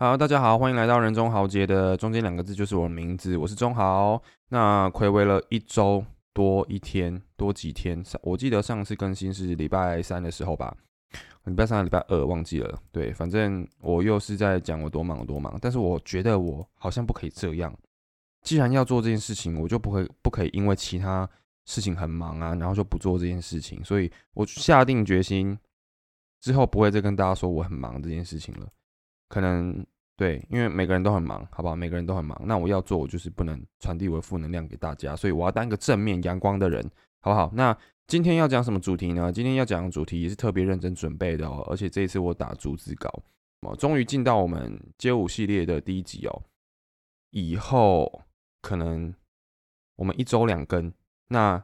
好，大家好，欢迎来到人中豪杰的中间两个字就是我的名字，我是中豪。那暌违了一周多一天多几天，上我记得上次更新是礼拜三的时候吧，礼拜三、礼拜二忘记了。对，反正我又是在讲我多忙多忙，但是我觉得我好像不可以这样。既然要做这件事情，我就不会不可以因为其他事情很忙啊，然后就不做这件事情。所以我下定决心之后不会再跟大家说我很忙这件事情了。可能对，因为每个人都很忙，好不好？每个人都很忙，那我要做，我就是不能传递我的负能量给大家，所以我要当一个正面阳光的人，好不好？那今天要讲什么主题呢？今天要讲的主题也是特别认真准备的哦，而且这一次我打逐字稿，哦，终于进到我们街舞系列的第一集哦。以后可能我们一周两更，那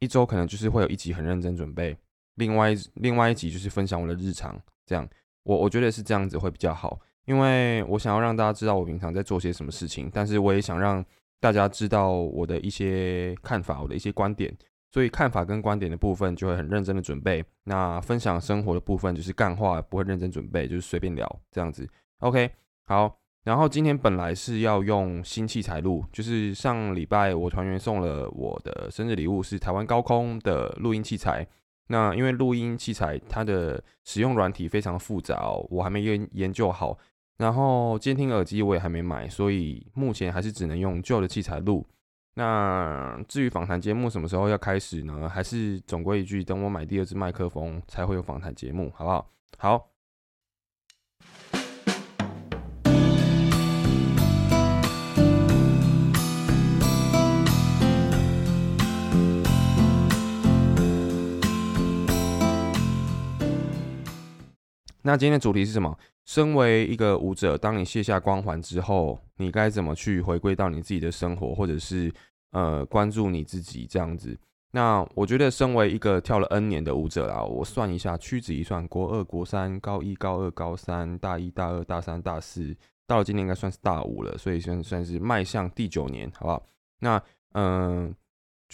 一周可能就是会有一集很认真准备，另外另外一集就是分享我的日常，这样。我我觉得是这样子会比较好，因为我想要让大家知道我平常在做些什么事情，但是我也想让大家知道我的一些看法，我的一些观点。所以看法跟观点的部分就会很认真的准备，那分享生活的部分就是干话，不会认真准备，就是随便聊这样子。OK，好。然后今天本来是要用新器材录，就是上礼拜我团员送了我的生日礼物是台湾高空的录音器材。那因为录音器材它的使用软体非常复杂，我还没研研究好。然后监听耳机我也还没买，所以目前还是只能用旧的器材录。那至于访谈节目什么时候要开始呢？还是总归一句，等我买第二支麦克风才会有访谈节目，好不好？好。那今天的主题是什么？身为一个舞者，当你卸下光环之后，你该怎么去回归到你自己的生活，或者是呃关注你自己这样子？那我觉得，身为一个跳了 N 年的舞者啦，我算一下，屈指一算，国二、国三、高一、高二、高三、大一、大二、大三、大四，到了今年应该算是大五了，所以算算是迈向第九年，好不好？那嗯。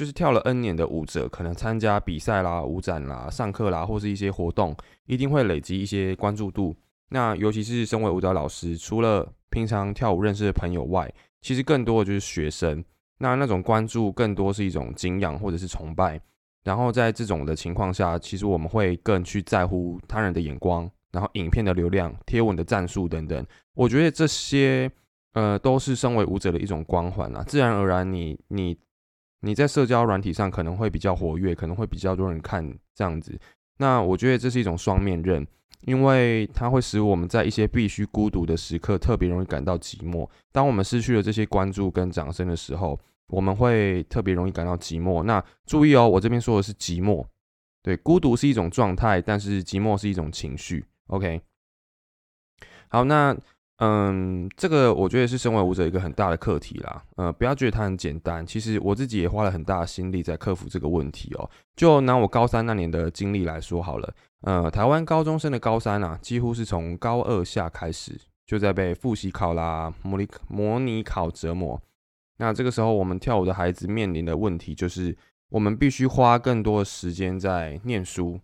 就是跳了 N 年的舞者，可能参加比赛啦、舞展啦、上课啦，或是一些活动，一定会累积一些关注度。那尤其是身为舞蹈老师，除了平常跳舞认识的朋友外，其实更多的就是学生。那那种关注更多是一种敬仰或者是崇拜。然后在这种的情况下，其实我们会更去在乎他人的眼光，然后影片的流量、贴文的赞数等等。我觉得这些呃都是身为舞者的一种光环啊，自然而然你。你你在社交软体上可能会比较活跃，可能会比较多人看这样子。那我觉得这是一种双面刃，因为它会使我们在一些必须孤独的时刻特别容易感到寂寞。当我们失去了这些关注跟掌声的时候，我们会特别容易感到寂寞。那注意哦，我这边说的是寂寞，对，孤独是一种状态，但是寂寞是一种情绪。OK，好，那。嗯，这个我觉得是身为舞者一个很大的课题啦。呃，不要觉得它很简单，其实我自己也花了很大的心力在克服这个问题哦。就拿我高三那年的经历来说好了，呃，台湾高中生的高三啊，几乎是从高二下开始就在被复习考啦、模拟模拟考折磨。那这个时候，我们跳舞的孩子面临的问题就是，我们必须花更多的时间在念书。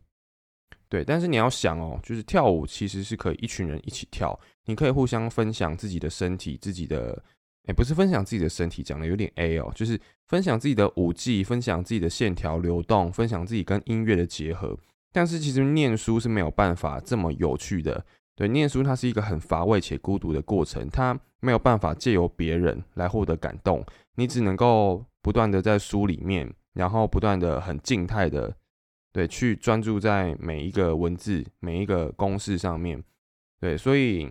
对，但是你要想哦，就是跳舞其实是可以一群人一起跳，你可以互相分享自己的身体，自己的，哎，不是分享自己的身体，讲的有点 A 哦，就是分享自己的舞技，分享自己的线条流动，分享自己跟音乐的结合。但是其实念书是没有办法这么有趣的，对，念书它是一个很乏味且孤独的过程，它没有办法借由别人来获得感动，你只能够不断的在书里面，然后不断的很静态的。对，去专注在每一个文字、每一个公式上面。对，所以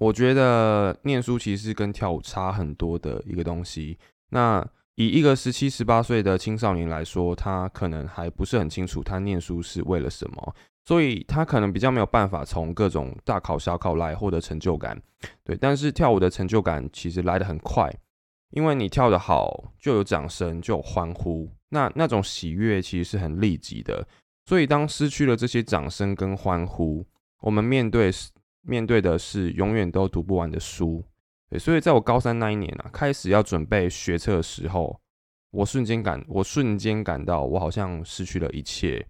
我觉得念书其实跟跳舞差很多的一个东西。那以一个十七、十八岁的青少年来说，他可能还不是很清楚他念书是为了什么，所以他可能比较没有办法从各种大考小考来获得成就感。对，但是跳舞的成就感其实来得很快。因为你跳得好，就有掌声，就有欢呼，那那种喜悦其实是很立即的。所以当失去了这些掌声跟欢呼，我们面对面对的是永远都读不完的书。对，所以在我高三那一年啊，开始要准备学测的时候，我瞬间感，我瞬间感到我好像失去了一切。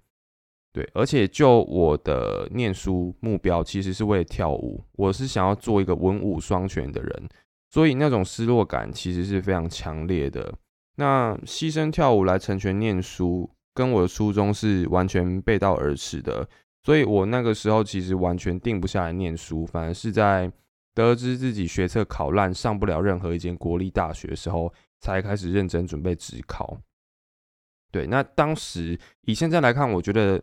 对，而且就我的念书目标，其实是为了跳舞，我是想要做一个文武双全的人，所以那种失落感其实是非常强烈的。那牺牲跳舞来成全念书，跟我的初衷是完全背道而驰的。所以我那个时候其实完全定不下来念书，反而是在得知自己学测考烂，上不了任何一间国立大学的时候，才开始认真准备职考。对，那当时以现在来看，我觉得。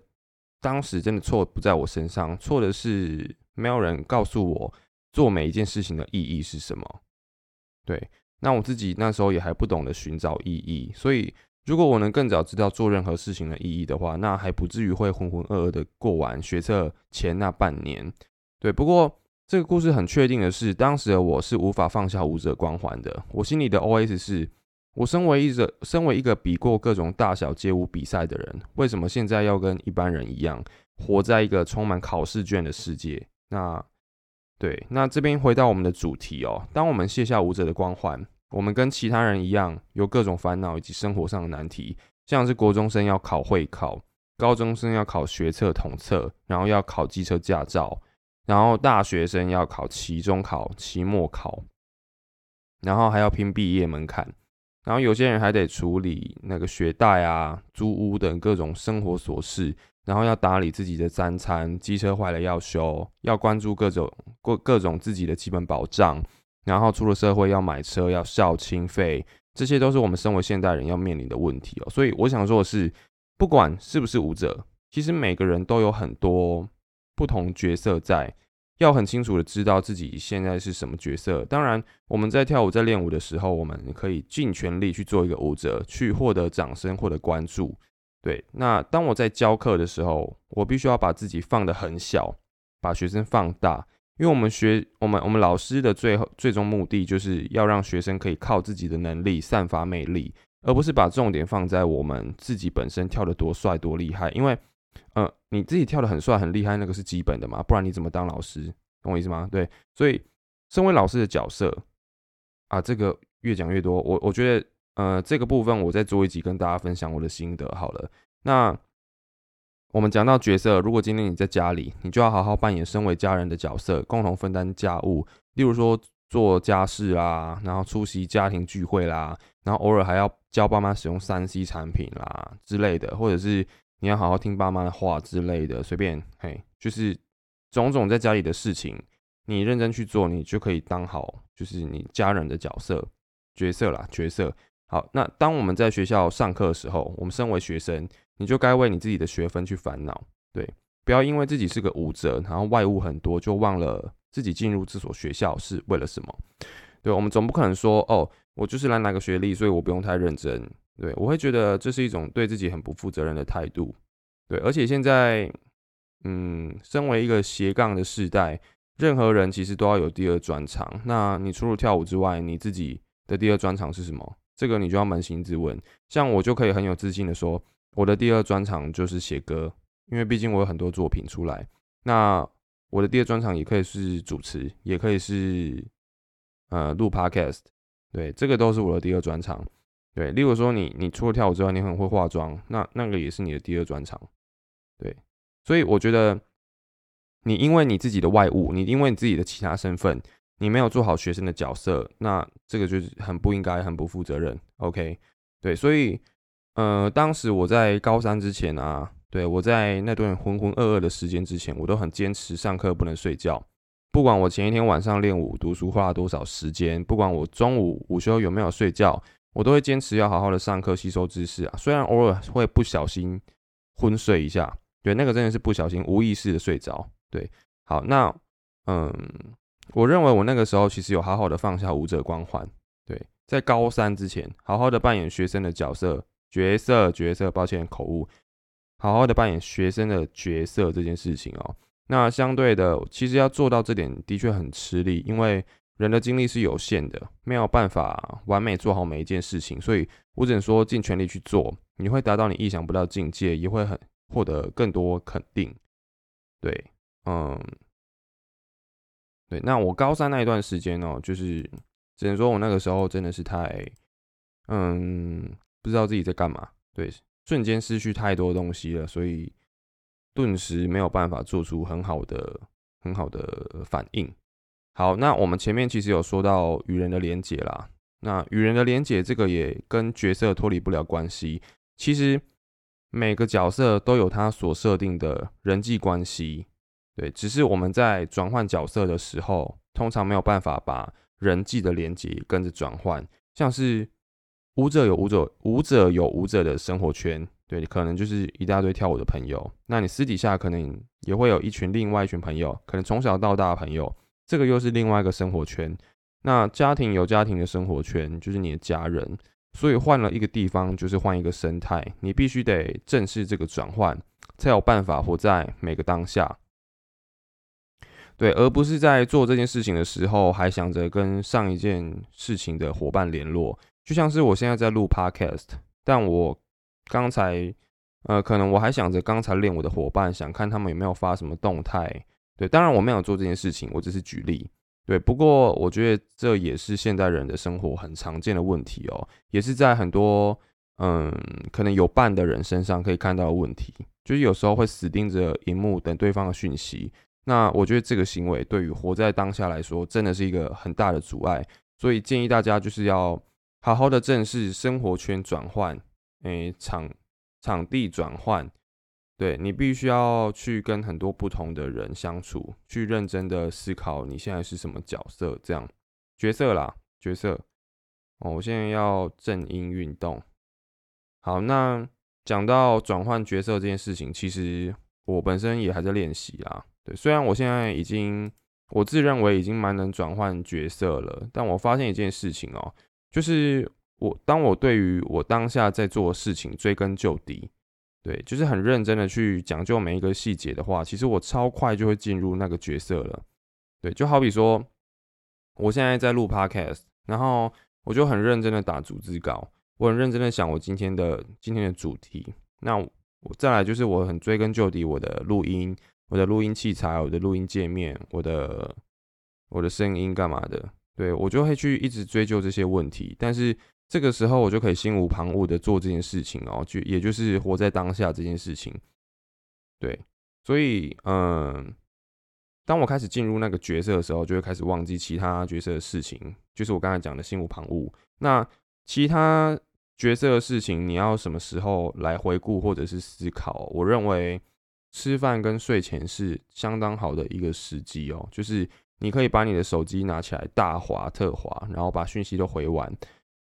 当时真的错不在我身上，错的是没有人告诉我做每一件事情的意义是什么。对，那我自己那时候也还不懂得寻找意义，所以如果我能更早知道做任何事情的意义的话，那还不至于会浑浑噩噩的过完学测前那半年。对，不过这个故事很确定的是，当时的我是无法放下舞者光环的，我心里的 OS 是。我身为一个身为一个比过各种大小街舞比赛的人，为什么现在要跟一般人一样，活在一个充满考试卷的世界？那对，那这边回到我们的主题哦。当我们卸下舞者的光环，我们跟其他人一样，有各种烦恼以及生活上的难题，像是国中生要考会考，高中生要考学测统测，然后要考机车驾照，然后大学生要考期中考、期末考，然后还要拼毕业门槛。然后有些人还得处理那个学贷啊、租屋等各种生活琐事，然后要打理自己的三餐，机车坏了要修，要关注各种各各种自己的基本保障，然后出了社会要买车、要孝亲费，这些都是我们身为现代人要面临的问题哦。所以我想说的是，不管是不是舞者，其实每个人都有很多不同角色在。要很清楚的知道自己现在是什么角色。当然，我们在跳舞、在练舞的时候，我们可以尽全力去做一个舞者，去获得掌声、获得关注。对，那当我在教课的时候，我必须要把自己放得很小，把学生放大，因为我们学我们我们老师的最后最终目的，就是要让学生可以靠自己的能力散发魅力，而不是把重点放在我们自己本身跳得多帅、多厉害，因为。呃，你自己跳的很帅很厉害，那个是基本的嘛，不然你怎么当老师？懂我意思吗？对，所以身为老师的角色啊，这个越讲越多，我我觉得呃，这个部分我再做一集跟大家分享我的心得好了。那我们讲到角色，如果今天你在家里，你就要好好扮演身为家人的角色，共同分担家务，例如说做家事啦，然后出席家庭聚会啦，然后偶尔还要教爸妈使用三 C 产品啦之类的，或者是。你要好好听爸妈的话之类的，随便嘿，就是种种在家里的事情，你认真去做，你就可以当好，就是你家人的角色角色啦，角色。好，那当我们在学校上课的时候，我们身为学生，你就该为你自己的学分去烦恼，对，不要因为自己是个舞者，然后外物很多，就忘了自己进入这所学校是为了什么。对，我们总不可能说，哦，我就是来拿个学历，所以我不用太认真。对，我会觉得这是一种对自己很不负责任的态度。对，而且现在，嗯，身为一个斜杠的世代，任何人其实都要有第二专长。那你除了跳舞之外，你自己的第二专长是什么？这个你就要扪心自问。像我就可以很有自信的说，我的第二专长就是写歌，因为毕竟我有很多作品出来。那我的第二专长也可以是主持，也可以是呃录 podcast。对，这个都是我的第二专长。对，例如说你，你除了跳舞之外，你很会化妆，那那个也是你的第二专长。对，所以我觉得你因为你自己的外物，你因为你自己的其他身份，你没有做好学生的角色，那这个就是很不应该，很不负责任。OK，对，所以呃，当时我在高三之前啊，对我在那段浑浑噩噩的时间之前，我都很坚持上课不能睡觉，不管我前一天晚上练舞读书花了多少时间，不管我中午午休有没有睡觉。我都会坚持要好好的上课吸收知识啊，虽然偶尔会不小心昏睡一下，对，那个真的是不小心无意识的睡着。对，好，那嗯，我认为我那个时候其实有好好的放下舞者光环，对，在高三之前好好的扮演学生的角色角色角色，抱歉口误，好好的扮演学生的角色这件事情哦，那相对的，其实要做到这点的确很吃力，因为。人的精力是有限的，没有办法完美做好每一件事情，所以我只能说尽全力去做，你会达到你意想不到境界，也会很获得更多肯定。对，嗯，对。那我高三那一段时间呢，就是只能说我那个时候真的是太，嗯，不知道自己在干嘛，对，瞬间失去太多东西了，所以顿时没有办法做出很好的、很好的反应。好，那我们前面其实有说到与人的连结啦，那与人的连结这个也跟角色脱离不了关系。其实每个角色都有他所设定的人际关系，对，只是我们在转换角色的时候，通常没有办法把人际的连结跟着转换，像是。舞者有舞者，舞者有舞者的生活圈，对，可能就是一大堆跳舞的朋友。那你私底下可能也会有一群另外一群朋友，可能从小到大的朋友，这个又是另外一个生活圈。那家庭有家庭的生活圈，就是你的家人。所以换了一个地方，就是换一个生态，你必须得正视这个转换，才有办法活在每个当下。对，而不是在做这件事情的时候，还想着跟上一件事情的伙伴联络。就像是我现在在录 podcast，但我刚才呃，可能我还想着刚才练我的伙伴，想看他们有没有发什么动态。对，当然我没有做这件事情，我只是举例。对，不过我觉得这也是现代人的生活很常见的问题哦，也是在很多嗯可能有伴的人身上可以看到的问题，就是有时候会死盯着荧幕等对方的讯息。那我觉得这个行为对于活在当下来说，真的是一个很大的阻碍。所以建议大家就是要。好好的正视生活圈转换，诶，场场地转换，对你必须要去跟很多不同的人相处，去认真的思考你现在是什么角色，这样角色啦，角色。哦，我现在要正音运动。好，那讲到转换角色这件事情，其实我本身也还在练习啦。对，虽然我现在已经，我自认为已经蛮能转换角色了，但我发现一件事情哦。就是我，当我对于我当下在做的事情追根究底，对，就是很认真的去讲究每一个细节的话，其实我超快就会进入那个角色了。对，就好比说，我现在在录 podcast，然后我就很认真的打组织稿，我很认真的想我今天的今天的主题。那我再来就是我很追根究底，我的录音，我的录音器材，我的录音界面，我的我的声音干嘛的。对我就会去一直追究这些问题，但是这个时候我就可以心无旁骛的做这件事情哦，就也就是活在当下这件事情。对，所以嗯，当我开始进入那个角色的时候，就会开始忘记其他角色的事情，就是我刚才讲的心无旁骛。那其他角色的事情，你要什么时候来回顾或者是思考？我认为吃饭跟睡前是相当好的一个时机哦，就是。你可以把你的手机拿起来大滑特滑，然后把讯息都回完，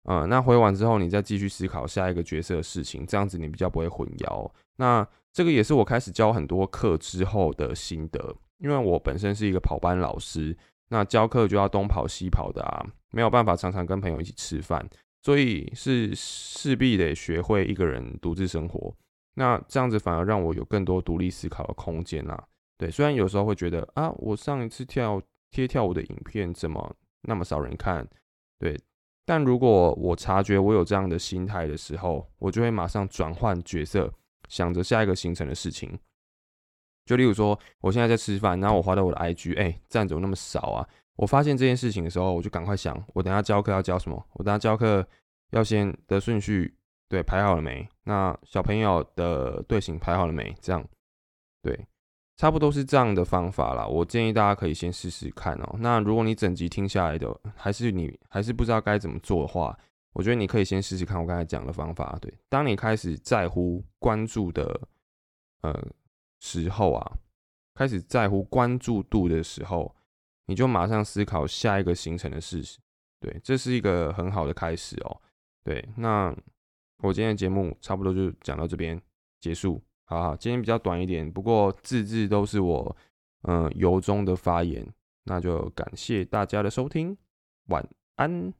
嗯，那回完之后，你再继续思考下一个角色的事情，这样子你比较不会混淆。那这个也是我开始教很多课之后的心得，因为我本身是一个跑班老师，那教课就要东跑西跑的啊，没有办法常常跟朋友一起吃饭，所以是势必得学会一个人独自生活。那这样子反而让我有更多独立思考的空间啊。对，虽然有时候会觉得啊，我上一次跳。贴跳舞的影片怎么那么少人看？对，但如果我察觉我有这样的心态的时候，我就会马上转换角色，想着下一个行程的事情。就例如说，我现在在吃饭，然后我滑到我的 IG，哎，赞怎么那么少啊？我发现这件事情的时候，我就赶快想，我等下教课要教什么？我等下教课要先的顺序对排好了没？那小朋友的队形排好了没？这样对。差不多是这样的方法啦，我建议大家可以先试试看哦。那如果你整集听下来的还是你还是不知道该怎么做的话，我觉得你可以先试试看我刚才讲的方法。对，当你开始在乎关注的呃时候啊，开始在乎关注度的时候，你就马上思考下一个行程的事实。对，这是一个很好的开始哦。对，那我今天的节目差不多就讲到这边结束。好好，今天比较短一点，不过字字都是我嗯由衷的发言，那就感谢大家的收听，晚安。